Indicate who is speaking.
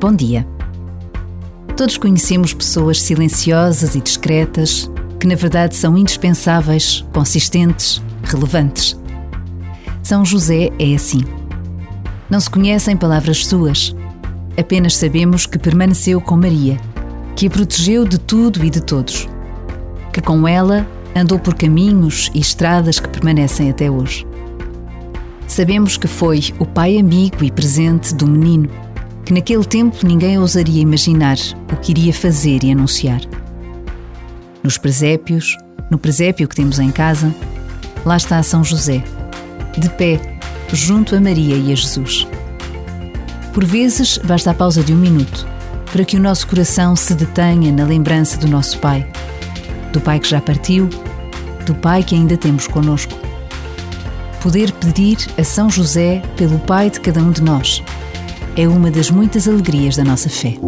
Speaker 1: Bom dia. Todos conhecemos pessoas silenciosas e discretas que, na verdade, são indispensáveis, consistentes, relevantes. São José é assim. Não se conhecem palavras suas, apenas sabemos que permaneceu com Maria, que a protegeu de tudo e de todos, que com ela andou por caminhos e estradas que permanecem até hoje. Sabemos que foi o pai amigo e presente do menino que naquele tempo ninguém ousaria imaginar o que iria fazer e anunciar. Nos presépios, no presépio que temos em casa, lá está São José, de pé, junto a Maria e a Jesus. Por vezes basta a pausa de um minuto para que o nosso coração se detenha na lembrança do nosso Pai, do Pai que já partiu, do Pai que ainda temos conosco. Poder pedir a São José pelo Pai de cada um de nós é uma das muitas alegrias da nossa fé.